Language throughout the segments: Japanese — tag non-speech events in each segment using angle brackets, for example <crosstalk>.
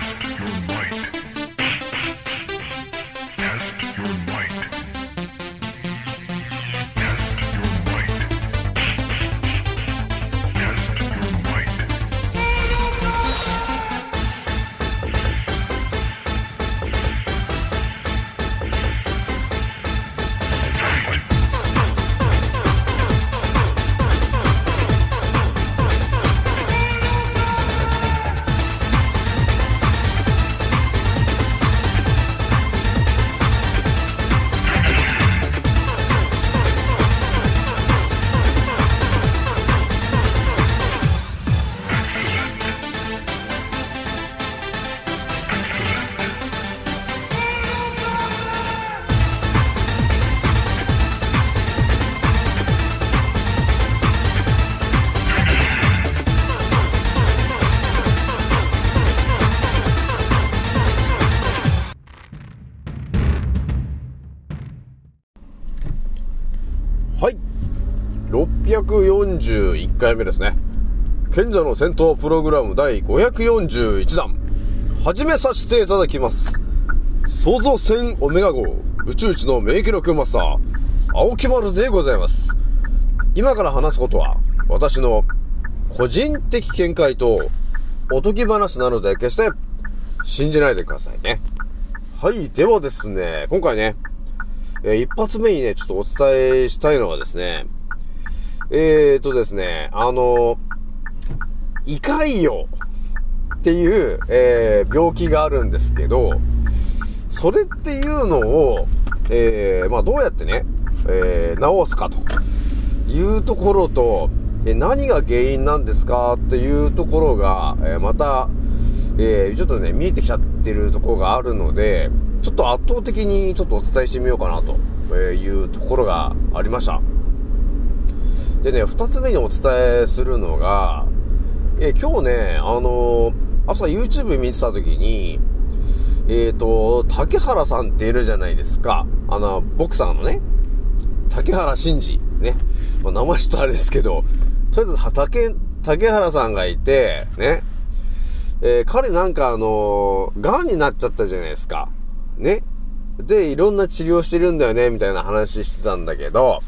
Test your might. 641回目ですね。賢者の戦闘プログラム第541弾。始めさせていただきます。創造船オメガ号宇宙一の免疫力マスター、青木丸でございます。今から話すことは、私の個人的見解とおとぎ話なので決して信じないでくださいね。はい。ではですね、今回ね、えー一発目にね、ちょっとお伝えしたいのはですね、えーとですね、あの、胃潰瘍っていう、えー病気があるんですけど、それっていうのを、えーまあどうやってね、えー治すかというところと、え何が原因なんですかっていうところが、えまた、えーちょっとね、見えてきちゃってるところがあるので、ちょっと圧倒的にちょっとお伝えしてみようかなというところがありました。でね、二つ目にお伝えするのが、え今日ね、あのー朝 YouTube 見てた時に、えっ、と、竹原さんっているじゃないですか。あの、ボクサーのね、竹原慎二。ね。まあ名前ちょっとあれですけど、とりあえず、竹、竹原さんがいて、ね。えー彼なんかあのー、癌になっちゃったじゃないですか。ね。で、いろんな治療してるんだよね、みたいな話してたんだけど、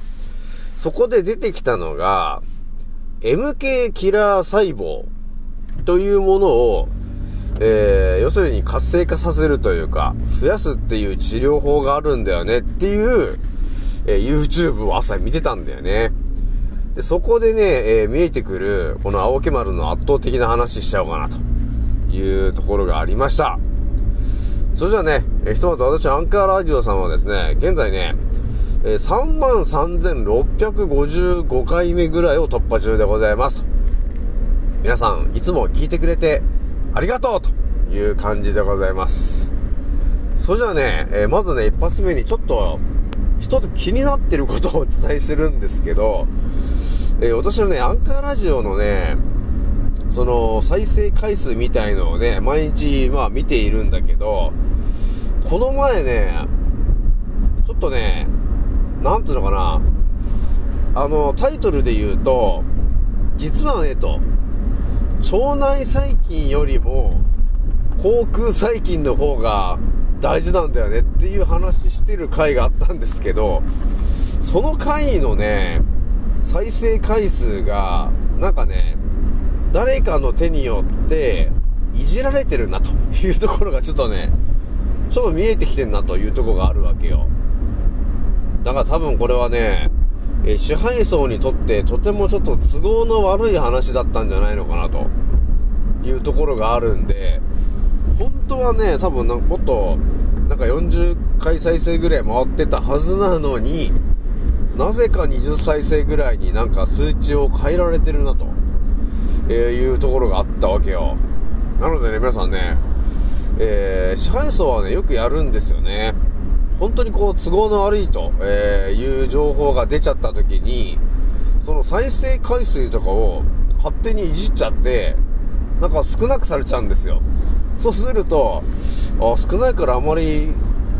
そこで出てきたのが、MK キラー細胞というものを、えー、要するに活性化させるというか、増やすっていう治療法があるんだよねっていう、えー YouTube を朝見てたんだよね。で、そこでね、えー見えてくる、この青木丸の圧倒的な話しちゃおうかなというところがありました。それじゃあね、えひとまず私、アンカーラジオさんはですね、現在ね、えー33,655回目ぐらいを突破中でございます。皆さん、いつも聞いてくれてありがとうという感じでございます。それじゃあね、えまずね、一発目にちょっと、一つ気になってることをお伝えしてるんですけど、え私のね、アンカーラジオのね、その、再生回数みたいのをね、毎日、まあ見ているんだけど、この前ね、ちょっとね、なんていうのかな、あの、タイトルで言うと、実はね、と、腸内細菌よりも、口腔細菌の方が大事なんだよねっていう話してる回があったんですけど、その回のね、再生回数が、なんかね、誰かの手によって、いじられてるなというところがちょっとね、ちょっと見えてきてんなというとこがあるわけよ。だから多分これはね、え支配層にとってとてもちょっと都合の悪い話だったんじゃないのかなというところがあるんで、本当はね、多分なもっと、なんか40回再生ぐらい回ってたはずなのに、なぜか20再生ぐらいになんか数値を変えられてるなと、えいうところがあったわけよ。なのでね、皆さんね、えー支配層はね、よくやるんですよね。本当にこう、都合の悪いと、えいう情報が出ちゃった時に、その再生回数とかを勝手にいじっちゃって、なんか少なくされちゃうんですよ。そうすると、あ少ないからあまり、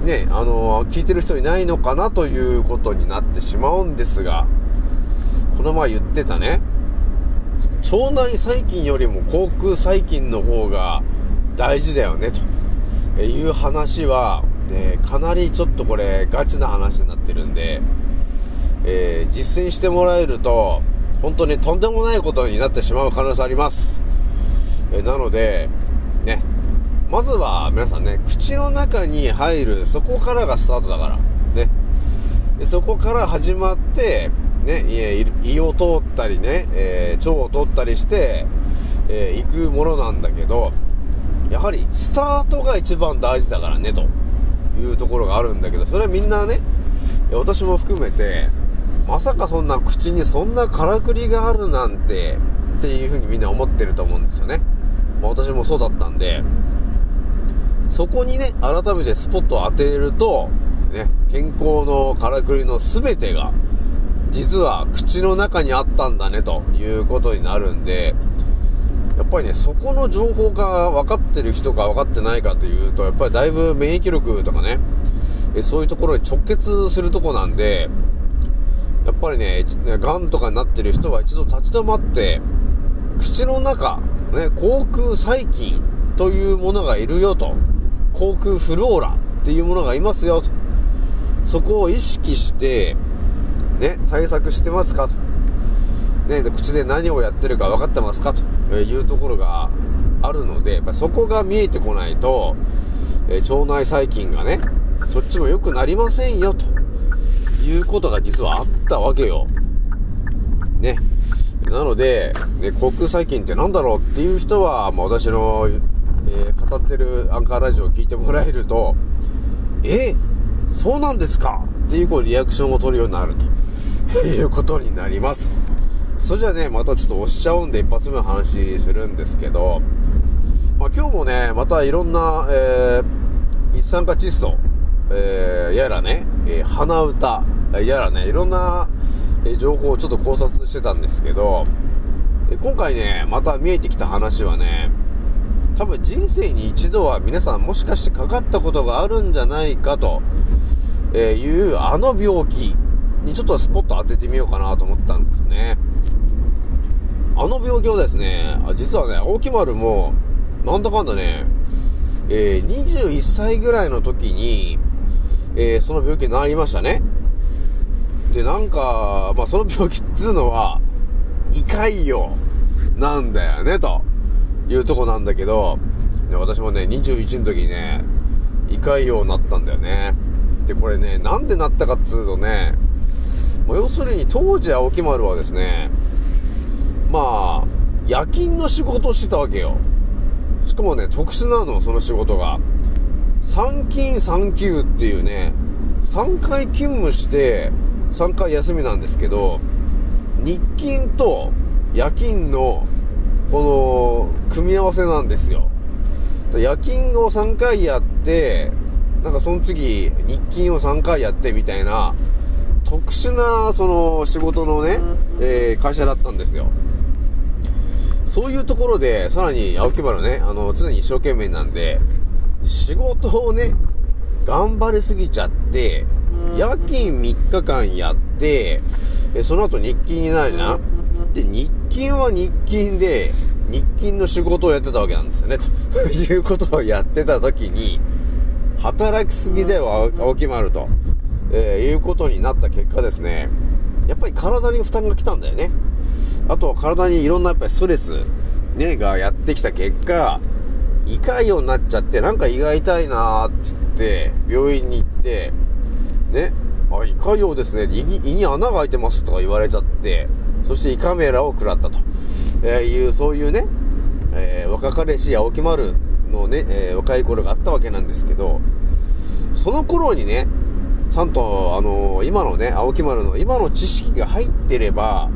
ね、あの聞いてる人いないのかなということになってしまうんですが、この前言ってたね、腸内細菌よりも口腔細菌の方が大事だよね、という話は、ね、かなりちょっとこれガチな話になってるんで、えー、実践してもらえると、本当にとんでもないことになってしまう可能性あります。えーなので、ね、まずは皆さんね、口の中に入る、そこからがスタートだから、ね。でそこから始まって、ね、胃を通ったりね、えー腸を通ったりして、えー行くものなんだけど、やはりスタートが一番大事だからね、というところがあるんだけど、それはみんなね、私も含めて、まさかそんな口にそんなからくりがあるなんて、っていうふうにみんな思ってると思うんですよね。まあ私もそうだったんで、そこにね、改めてスポットを当てると、ね、健康のからくりの全てが、実は口の中にあったんだね、ということになるんで、やっぱりね、そこの情報が分かってる人か分かってないかというと、やっぱりだいぶ免疫力とかね、えそういうところに直結するとこなんで、やっぱりね、がんとかになってる人は一度立ち止まって、口の中、ね、口腔細菌というものがいるよと。口腔フローラっていうものがいますよと。そこを意識して、ね、対策してますかと。ね、口で何をやってるか分かってますかというところがあるので、やっぱそこが見えてこないと、えー腸内細菌がね、そっちも良くなりませんよということが実はあったわけよ。ね。なので、ね、口腔細菌って何だろうっていう人は、まあ、私の、えー語ってるアンカーラジオを聞いてもらえると、え？そうなんですか？っていうこうリアクションを取るようになると <laughs> いうことになります。それじゃあね、またちょっと押しちゃうんで一発目の話するんですけど、まあ、今日もね、またいろんな、えー一酸化窒素、えーやらね、えー鼻歌、やらね、いろんな、え情報をちょっと考察してたんですけど、え今回ね、また見えてきた話はね、多分人生に一度は皆さんもしかしてかかったことがあるんじゃないかと、えいうあの病気にちょっとスポット当ててみようかなと思ったんですね。あの病気はですね、実はね、大木丸も、なんだかんだね、えー21歳ぐらいの時に、えーその病気になりましたね。で、なんか、まあ、その病気っつうのは、胃潰瘍なんだよね、というとこなんだけど、ね私もね、21の時にね、胃潰瘍になったんだよね。で、これね、なんでなったかっつうとね、まあ要するに当時青木丸はですね、まあ、夜勤の仕事をしてたわけよ。しかもね、特殊なの、その仕事が。3勤3休っていうね、3回勤務して、3回休みなんですけど、日勤と夜勤の、この、組み合わせなんですよ。夜勤を3回やって、なんかその次、日勤を3回やってみたいな、特殊な、その、仕事のね、えー会社だったんですよ。そういうところで、さらに青木原ね、あの、常に一生懸命なんで、仕事をね、頑張りすぎちゃって、夜勤3日間やって、えその後日勤になるじゃん?で、日勤は日勤で、日勤の仕事をやってたわけなんですよね、ということをやってた時に、働きすぎだよ、青青木丸と、えーいうことになった結果ですね、やっぱり体に負担が来たんだよね。あとは体にいろんなやっぱりストレス、ね、がやってきた結果、胃潰瘍になっちゃって、なんか胃が痛いなーって言って、病院に行って、ね、あ、胃潰瘍ですね、胃に胃に穴が開いてますとか言われちゃって、そして胃カメラを食らったと、えーいう、そういうね、えー若かりし青木丸のね、えー若い頃があったわけなんですけど、その頃にね、ちゃんと、あのー今のね、青木丸の今の知識が入ってれば、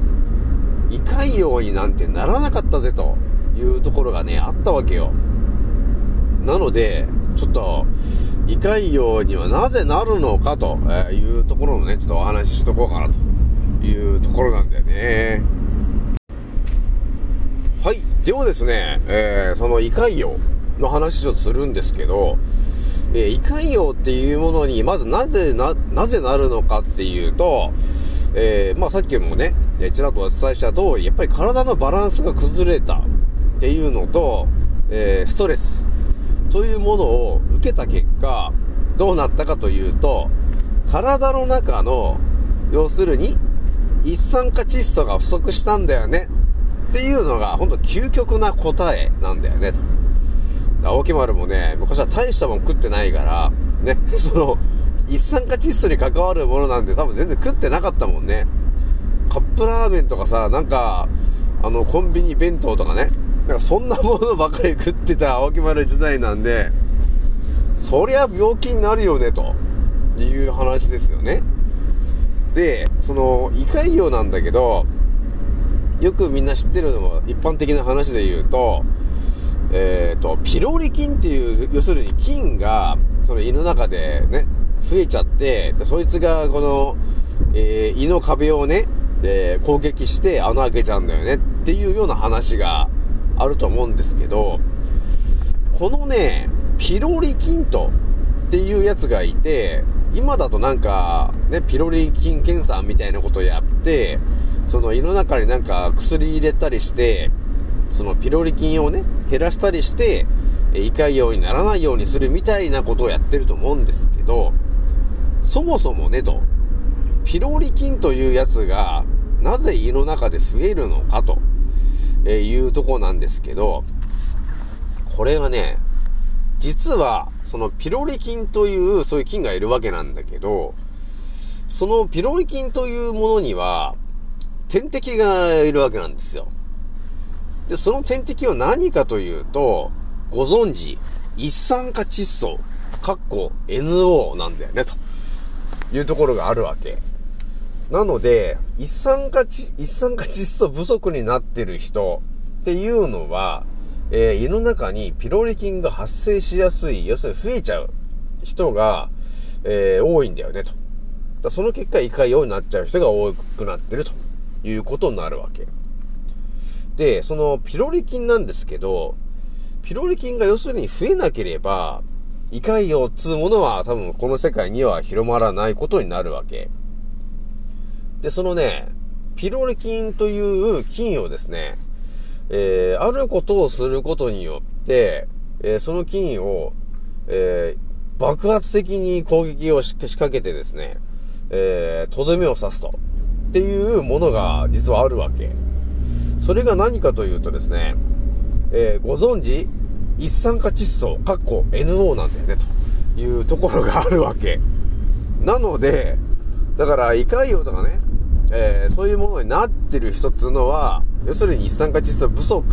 胃潰瘍になんてならなかったぜというところがね、あったわけよ。なので、ちょっと、胃潰瘍にはなぜなるのかというところのね、ちょっとお話ししとこうかなというところなんだよね。はい。ではですね、えーその胃潰瘍の話をするんですけど、えー胃潰瘍っていうものに、まずなぜな、なぜなるのかっていうと、えーまあさっきもね、ちらっとお伝えした通り、やっぱり体のバランスが崩れたっていうのと、えーストレス、というものを受けた結果、どうなったかというと、体の中の、要するに、一酸化窒素が不足したんだよね。っていうのが、ほんと究極な答えなんだよね、と。青木丸もね、昔は大したもん食ってないから、ね、<laughs> その、一酸化窒素に関わるものなんて多分全然食ってなかったもんね。カップラーメンとかさ、なんか、あの、コンビニ弁当とかね、なんかそんなものばかり食ってた青木丸時代なんで、そりゃ病気になるよね、という話ですよね。で、その、胃潰瘍なんだけど、よくみんな知ってるのも一般的な話で言うと、えっ、と、ピロリ菌っていう、要するに菌が、その胃の中でね、増えちゃって、でそいつがこの、えー胃の壁をね、えー攻撃して穴開けちゃうんだよねっていうような話があると思うんですけど、このね、ピロリ菌とっていうやつがいて、今だとなんか、ね、ピロリ菌検査みたいなことをやって、その胃の中になんか薬入れたりして、そのピロリ菌をね、減らしたりして、え胃潰瘍にならないようにするみたいなことをやってると思うんですけど、そもそもねと、ピロリ菌というやつが、なぜ胃の中で増えるのかと、えいうとこなんですけど、これがね、実は、そのピロリ菌という、そういう菌がいるわけなんだけど、そのピロリ菌というものには、天敵がいるわけなんですよ。で、その天敵は何かというと、ご存知、一酸化窒素、かっこ NO なんだよね、というところがあるわけ。なので、一酸化窒、一酸化窒素不足になってる人っていうのは、えー胃の中にピロリ菌が発生しやすい、要するに増えちゃう人が、えー多いんだよね、と。だその結果、胃潰瘍になっちゃう人が多くなってるということになるわけ。で、そのピロリ菌なんですけど、ピロリ菌が要するに増えなければ、胃潰瘍っつうものは多分この世界には広まらないことになるわけ。で、そのね、ピロリ菌という菌をですね、えー、あることをすることによって、えーその菌を、えー爆発的に攻撃を仕掛けてですね、えーとどめを刺すと。っていうものが実はあるわけ。それが何かというとですね、えーご存知一酸化窒素、かっこ NO なんだよね、というところがあるわけ。なので、だから、胃潰瘍とかね、えーそういうものになってる人っていうのは、要するに一酸化窒素不足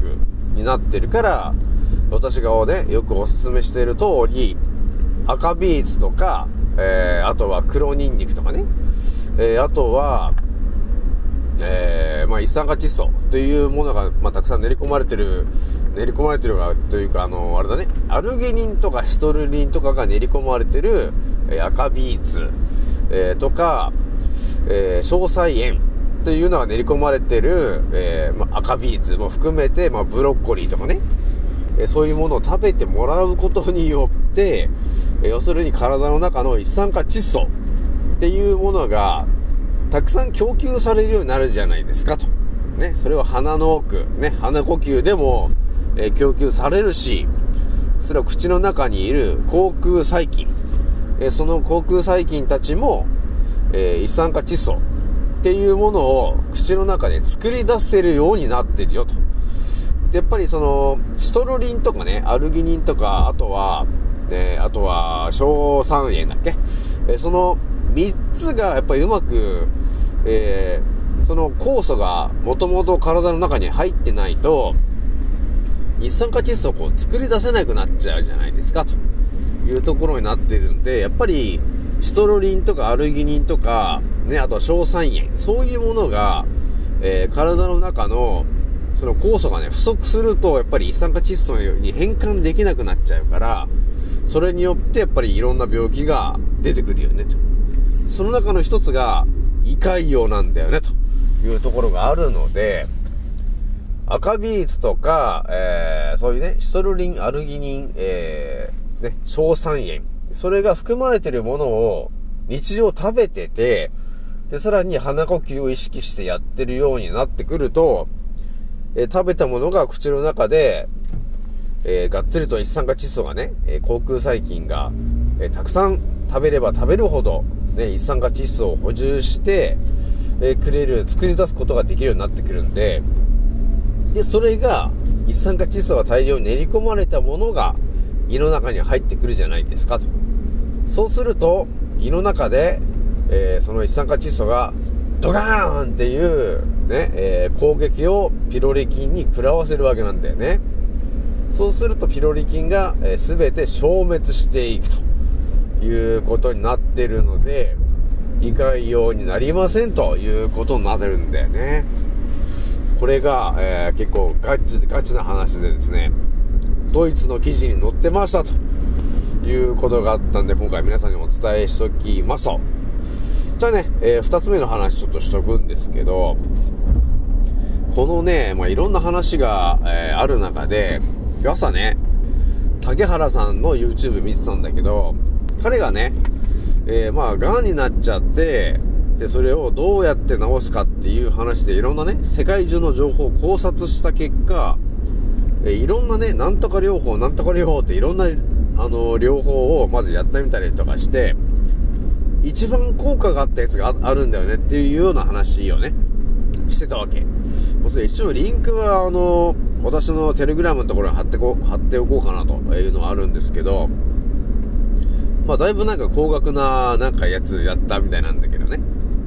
になってるから、私がね、よくお勧めしている通り、赤ビーツとか、えーあとは黒ニンニクとかね、えーあとは、えーまあ、一酸化窒素というものが、まあ、たくさん練り込まれてる、練り込まれてるが、というか、あの、あれだね、アルギニンとかシトルリンとかが練り込まれてる、え赤ビーツ、えーとか、えー硝細塩というのが練り込まれてる、えーまあ、赤ビーツも含めて、まあ、ブロッコリーとかね、えーそういうものを食べてもらうことによって、えー要するに体の中の一酸化窒素っていうものが、たくさん供給されるようになるじゃないですかと。ね、それは鼻の奥、ね、鼻呼吸でも、え供給されるし、それは口の中にいる口腔細菌、えその口腔細菌たちも、え一酸化窒素っていうものを口の中で作り出せるようになってるよと。でやっぱりその、シトルリンとかね、アルギニンとか、あとは、えあとは、硝酸塩だっけ、えその3つがやっぱりうまく、えーその酵素がもともと体の中に入ってないと、一酸化窒素をこう作り出せなくなっちゃうじゃないですか、というところになってるんで、やっぱり、シトルリンとかアルギニンとか、ね、あとは硝酸塩、そういうものが、えー体の中の、その酵素がね、不足すると、やっぱり一酸化窒素に変換できなくなっちゃうから、それによってやっぱりいろんな病気が出てくるよね、と。その中の一つが、胃潰瘍なんだよね、というところがあるので、赤ビーツとか、えーそういうね、シトルリン、アルギニン、えーね、硝酸塩。それが含まれてるものを日常食べてて、で、さらに鼻呼吸を意識してやってるようになってくると、えー食べたものが口の中で、えーがっつりと一酸化窒素がね、えー口腔細菌が、えたくさん食べれば食べるほど、ね、一酸化窒素を補充して、えくれる、作り出すことができるようになってくるんで、で、それが、一酸化窒素が大量に練り込まれたものが、胃の中に入ってくるじゃないですかと。そうすると、胃の中で、えーその一酸化窒素が、ドガーンっていう、ね、えー攻撃をピロリ菌に食らわせるわけなんだよね。そうするとピロリ菌が、えー全て消滅していくということになってるので、胃潰瘍になりませんということになってるんだよね。これが、えー結構ガチ、ガチな話でですね、ドイツの記事に載ってましたということがあったんで、今回皆さんにお伝えしときますと。じゃあね、えー二つ目の話ちょっとしとくんですけど、このね、まあ、いろんな話が、えーある中で、朝ね、竹原さんの YouTube 見てたんだけど、彼がね、えーまあ、癌になっちゃって、で、それをどうやって治すかっていう話でいろんなね、世界中の情報を考察した結果、えーいろんなね、なんとか療法、なんとか療法っていろんな、あの、療法をまずやってみたりとかして、一番効果があったやつがああるんだよねっていうような話をね、してたわけ。もうそれ一応リンクは、あの、私のテレグラムのところに貼ってこ、貼っておこうかなというのはあるんですけど、まあ、だいぶなんか高額な、なんかやつやったみたいなんだけどね。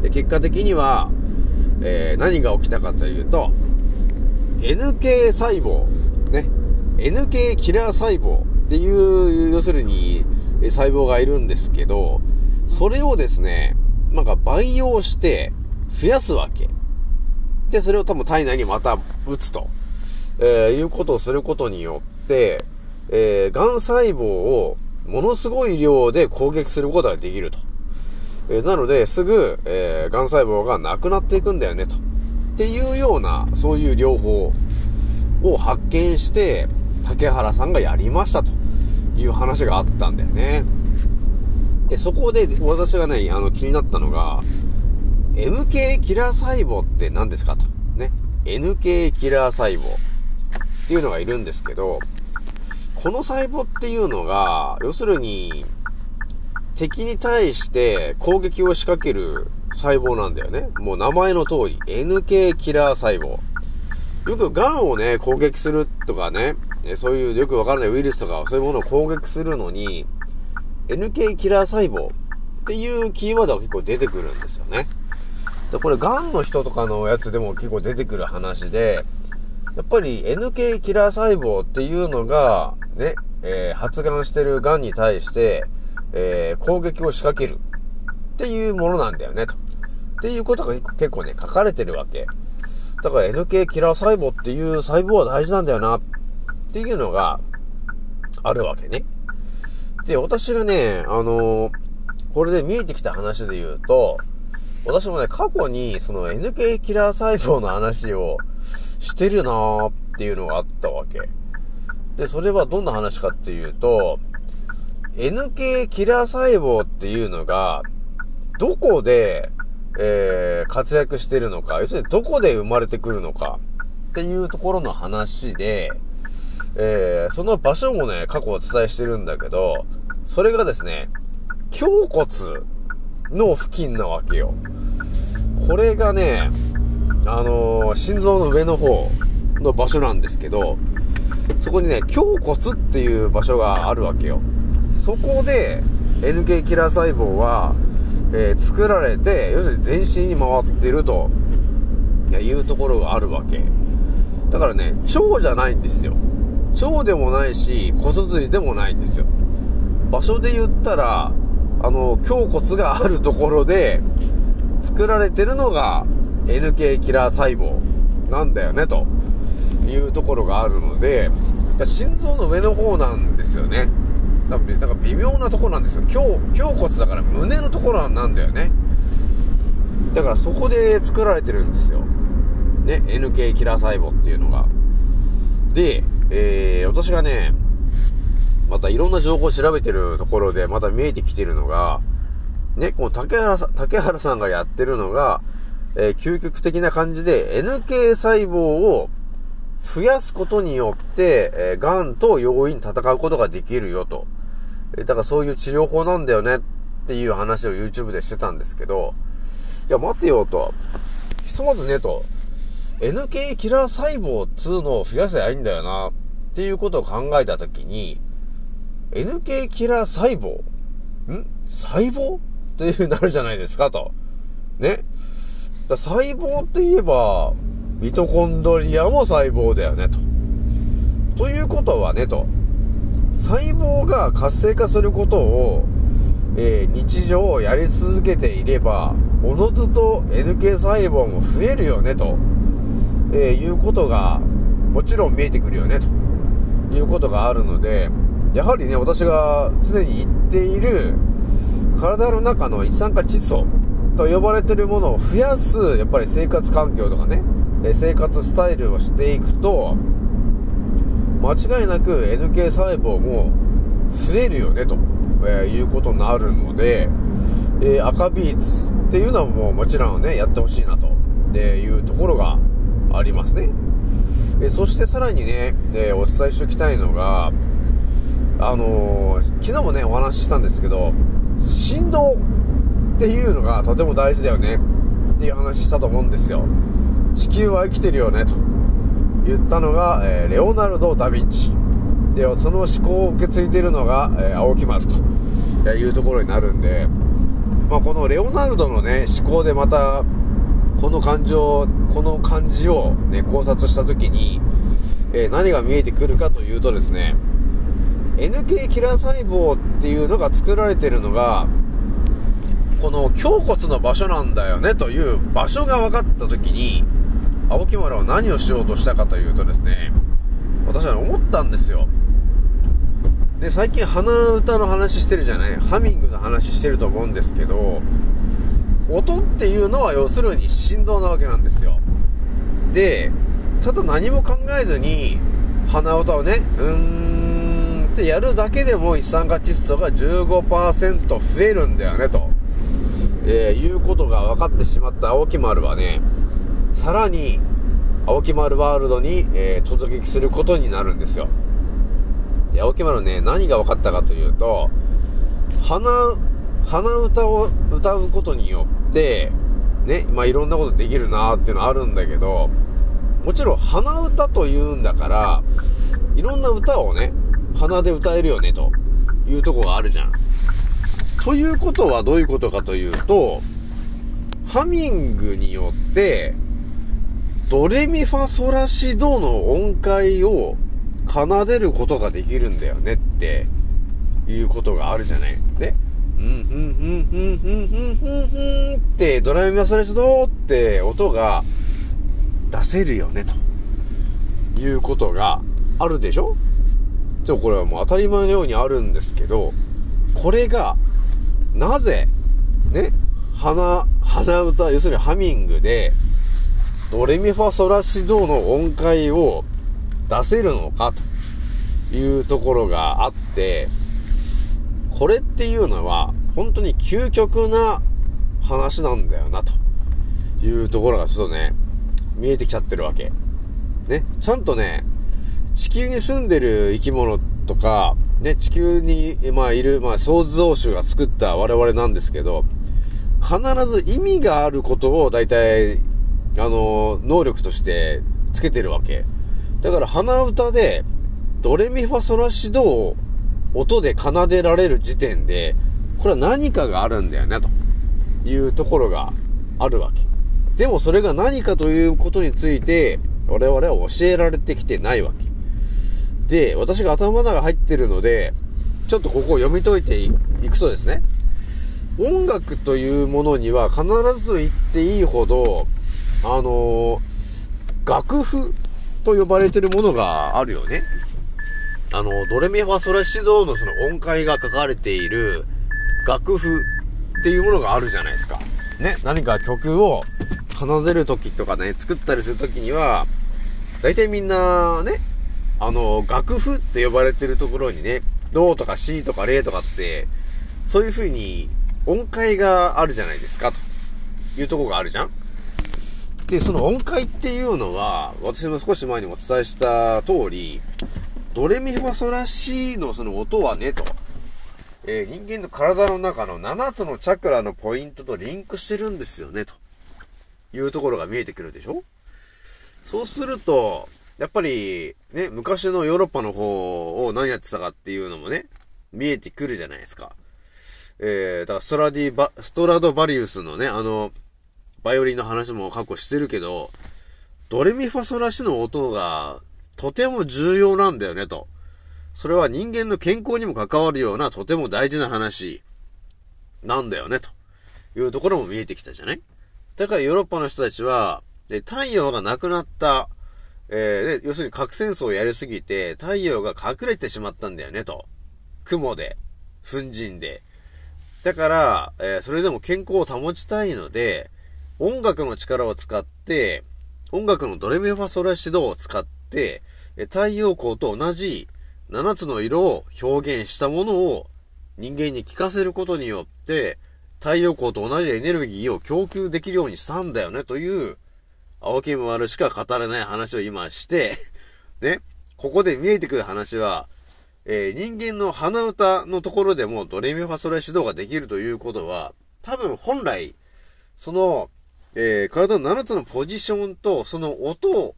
で、結果的には、えー何が起きたかというと、NK 細胞、ね、NK キラー細胞っていう、要するに、細胞がいるんですけど、それをですね、なんか培養して増やすわけ。で、それを多分体内にまた打つと、えーいうことをすることによって、えー、癌細胞をものすごい量で攻撃することができると。えなので、すぐ、えー、癌細胞がなくなっていくんだよね、と。っていうような、そういう療法を発見して、竹原さんがやりましたという話があったんだよね。で、そこで私がね、あの、気になったのが、MK キラー細胞って何ですかと。ね。NK キラー細胞っていうのがいるんですけど、この細胞っていうのが、要するに、敵に対して攻撃を仕掛ける細胞なんだよね。もう名前の通り、NK キラー細胞。よく癌をね、攻撃するとかね、そういうよくわからないウイルスとか、そういうものを攻撃するのに、NK キラー細胞っていうキーワードが結構出てくるんですよね。で、これ、癌の人とかのやつでも結構出てくる話で、やっぱり NK キラー細胞っていうのが、ね、えー発がんしてる癌に対して、えー攻撃を仕掛けるっていうものなんだよね、と。っていうことが結構ね、書かれてるわけ。だから NK キラー細胞っていう細胞は大事なんだよな、っていうのがあるわけね。で、私がね、あのーこれで見えてきた話で言うと、私もね、過去にその NK キラー細胞の話をしてるなーっていうのがあったわけ。で、それはどんな話かっていうと、NK キラー細胞っていうのが、どこで、えー、活躍してるのか、要するにどこで生まれてくるのかっていうところの話で、えー、その場所もね、過去お伝えしてるんだけど、それがですね、胸骨の付近なわけよ。これがね、あのー心臓の上の方の場所なんですけど、そこにね、胸骨っていう場所があるわけよ。そこで、NK キラー細胞は、えー作られて、要するに全身に回ってるというところがあるわけ。だからね、腸じゃないんですよ。腸でもないし、骨髄でもないんですよ。場所で言ったら、あの、胸骨があるところで、作られてるのが NK キラー細胞なんだよね、というところがあるので、心臓の上の方なんですよね。だからだか微妙なとこなんですよ。胸、胸骨だから胸のところなんだよね。だからそこで作られてるんですよ。ね、NK キラー細胞っていうのが。で、えー、私がね、またいろんな情報を調べてるところでまた見えてきてるのが、ね、この竹原さん、竹原さんがやってるのが、えー究極的な感じで NK 細胞を増やすことによって、えー、癌と容易に戦うことができるよと。えーだからそういう治療法なんだよねっていう話を YouTube でしてたんですけど、いや待てよと。ひとまずねと、NK キラー細胞っつうのを増やせばいいんだよなっていうことを考えたときに、NK キラー細胞ん？細胞？っていう風になるじゃないですかと。ね。だ細胞って言えば、ミトコンドリアも細胞だよねと。ということはねと。細胞が活性化することを、えー日常やり続けていれば、おのずと NK 細胞も増えるよねと、えーいうことがもちろん見えてくるよねということがあるので、やはりね、私が常に言っている体の中の一酸化窒素と呼ばれてるものを増やす、やっぱり生活環境とかね、生活スタイルをしていくと、間違いなく NK 細胞も増えるよねと、えーいうことになるので、えー赤ビーツっていうのはもうもちろんね、やってほしいなと、えいうところがありますね。えーそしてさらにね、えお伝えしておきたいのが、あの昨日もね、お話ししたんですけど、振動っていうのがとても大事だよねっていう話したと思うんですよ。地球は生きてるよねと言ったのが、えーレオナルド・ダ・ヴィンチ。で、その思考を受け継いでるのが、えー青木丸というところになるんで、まあ、このレオナルドのね、思考でまた、この感情、この感じをね、考察したときに、えー何が見えてくるかというとですね、NK キラー細胞っていうのが作られてるのが、この胸骨の場所なんだよねという場所が分かったときに、青木丸は何をしようとしたかというとですね、私は思ったんですよ。で、最近鼻歌の話してるじゃない？ハミングの話してると思うんですけど、音っていうのは要するに振動なわけなんですよ。で、ただ何も考えずに鼻歌をね、うーんってやるだけでも一酸化窒素が15%増えるんだよねと、えーいうことが分かってしまった青木丸はね、さらに青木丸ワールドに、えー突撃することになるんですよ。で、青木丸ね、何が分かったかというと、鼻、鼻歌を歌うことによって、ね、まあいろんなことできるなーっていうのはあるんだけど、もちろん鼻歌というんだから、いろんな歌をね、鼻で歌えるよね、というとこがあるじゃん。ということはどういうことかというと、ハミングによって、ドレミファソラシドの音階を奏でることができるんだよねっていうことがあるじゃない。ね。うん、ふん、ふん、ふん、ふん、ふん、ふん、ふんってドレミファソラシドって音が出せるよねということがあるでしょちょ、これはもう当たり前のようにあるんですけど、これがなぜね、鼻、鼻歌、要するにハミングで、ドレミファソラシドの音階を出せるのかというところがあって、これっていうのは本当に究極な話なんだよなというところがちょっとね、見えてきちゃってるわけ。ね、ちゃんとね、地球に住んでる生き物とか、ね、地球に、まあ、いる、まあ、創造主が作った我々なんですけど、必ず意味があることを大体、あの、能力としてつけてるわけ。だから鼻歌で、ドレミファソラシドを音で奏でられる時点で、これは何かがあるんだよね、というところがあるわけ。でもそれが何かということについて、我々は教えられてきてないわけ。で、私が頭の中入ってるので、ちょっとここを読み解いていくとですね、音楽というものには必ず言っていいほど、あの楽譜と呼ばれてるものがあるよね。あの、ドレミファソラシドのその音階が書かれている楽譜っていうものがあるじゃないですか。ね、何か曲を奏でる時とかね、作ったりする時には、大体みんなね、あの、楽譜って呼ばれてるところにね、ドとかシとかレとかって、そういう風に音階があるじゃないですか、と。いうとこがあるじゃん？で、その音階っていうのは、私も少し前にお伝えした通り、ドレミファソラシのその音はね、と。えー人間の体の中の7つのチャクラのポイントとリンクしてるんですよね、と。いうところが見えてくるでしょ？そうすると、やっぱり、ね、昔のヨーロッパの方を何やってたかっていうのもね、見えてくるじゃないですか。えー、だからストラディバ、ストラドバリウスのね、あの、バイオリンの話も過去してるけど、ドレミファソラシの音がとても重要なんだよね、と。それは人間の健康にも関わるようなとても大事な話なんだよね、というところも見えてきたじゃないだからヨーロッパの人たちは、で太陽がなくなった、えーで要するに核戦争をやりすぎて、太陽が隠れてしまったんだよね、と。雲で、粉塵で。だから、えーそれでも健康を保ちたいので、音楽の力を使って、音楽のドレミファソラシドを使って、え太陽光と同じ7つの色を表現したものを人間に聞かせることによって、太陽光と同じエネルギーを供給できるようにしたんだよね、という、青木丸しか語れない話を今して、<laughs> ね、ここで見えてくる話は、えー人間の鼻歌のところでもドレミファソラシドができるということは、多分本来、その、えー体の7つのポジションとその音を、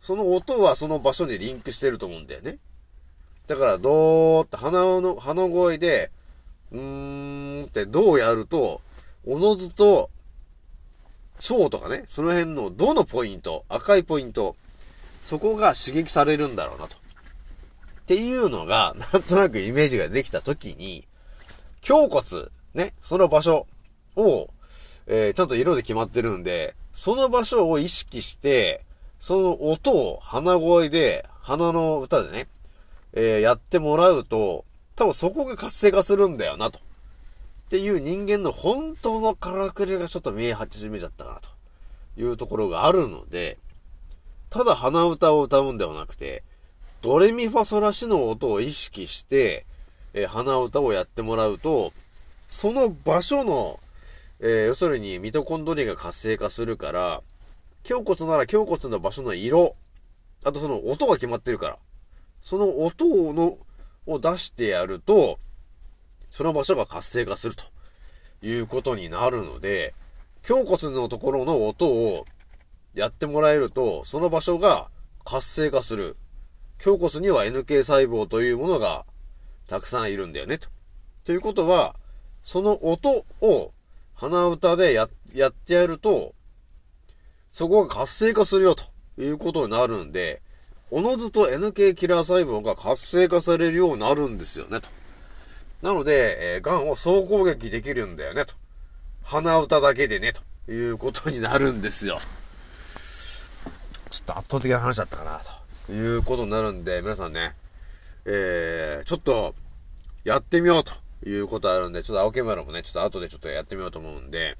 その音はその場所にリンクしてると思うんだよね。だから、どーって鼻の、鼻声で、うーんってどうやると、おのずと、腸とかね、その辺のどのポイント、赤いポイント、そこが刺激されるんだろうなと。っていうのが、なんとなくイメージができたときに、胸骨、ね、その場所を、えーちゃんと色で決まってるんで、その場所を意識して、その音を鼻声で、鼻の歌でね、えーやってもらうと、多分そこが活性化するんだよな、と。っていう人間の本当のからくりがちょっと見え始めちゃったかな、というところがあるので、ただ鼻歌を歌うんではなくて、ドレミファソラシの音を意識して、えー鼻歌をやってもらうと、その場所の、えー要するにミトコンドリアが活性化するから、胸骨なら胸骨の場所の色、あとその音が決まってるから、その音をのを出してやると、その場所が活性化するということになるので、胸骨のところの音をやってもらえると、その場所が活性化する。胸骨には NK 細胞というものがたくさんいるんだよね、と。ということは、その音を鼻歌でや、やってやると、そこが活性化するよ、ということになるんで、おのずと NK キラー細胞が活性化されるようになるんですよね、と。なので、えー、癌を総攻撃できるんだよね、と。鼻歌だけでね、ということになるんですよ。ちょっと圧倒的な話だったかな、ということになるんで、皆さんね、えー、ちょっと、やってみようということあるんで、ちょっと青木丸もね、ちょっと後でちょっとやってみようと思うんで、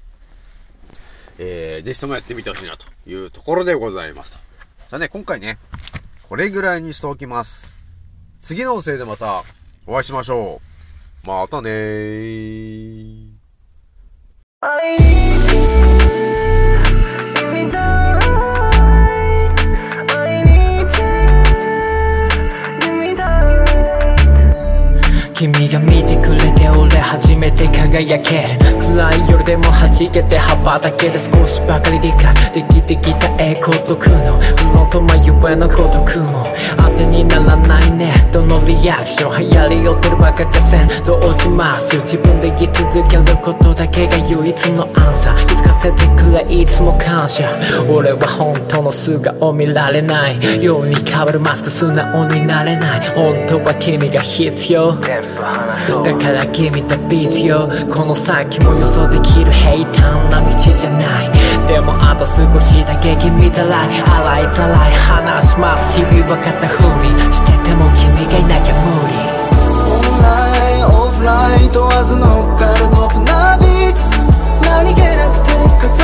えー、ぜひともやってみてほしいなというところでございますと。じゃあね、今回ね、これぐらいにしておきます。次の音声でまたお会いしましょう。またね君が見てくれて俺初めて輝ける。暗い夜でも弾けて羽ばたける少しばかり理解できてきた栄光と苦悩。フロント眉上の孤独も当てにならないネットのリアクション流行り寄ってるバカがせんどうします。自分で言い続けることだけが唯一のアンサー。気づかせてくれいつも感謝。俺は本当の素顔見られない。ように変わるマスク素直になれない。本当は君が必要。だから君とビーズよこの先も予想できる平坦な道じゃない。でもあと少しだけ君たらい洗いざらい話します日々は肩振りしてても君がいなきゃ無理。オンラインオフライン問わず乗っかるドフナビ。ーツ何気ない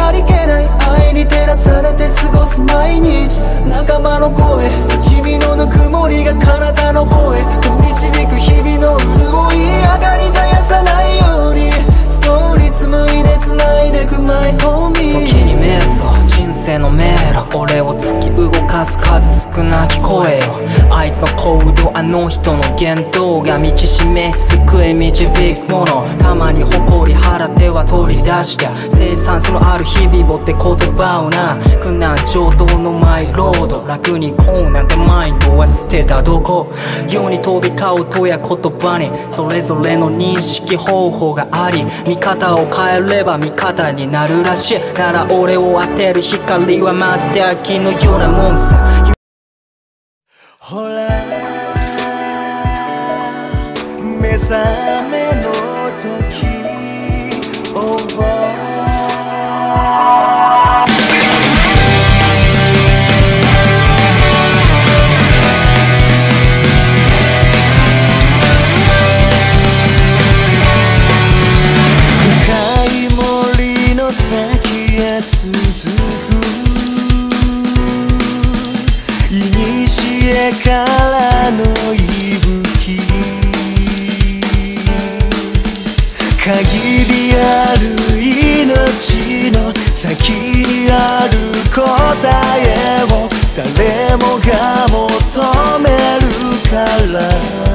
ありけない愛に照らされて過ごす毎日。仲間の声君のぬくもりが体の方へ。と導く日々の潤い上がり絶やさないように。ストーリー紡いで繋いでくマイホーミー時に瞑想人生の迷路。俺を突き動かす数少なき声よあいつの行動あの人の言動が道示し救い導くもの。たまに誇り腹手は取り出して。生産性のある日々をって言葉をな。苦難上等のマイロード。楽にこうなんてマインドは捨てたどこ。世に飛び交うとや言葉に。それぞれの認識方法があり。見方を変えれば味方になるらしい。なら俺を当てる光はまず敵のようなもんさほら目覚先にある答えを誰もが求めるから。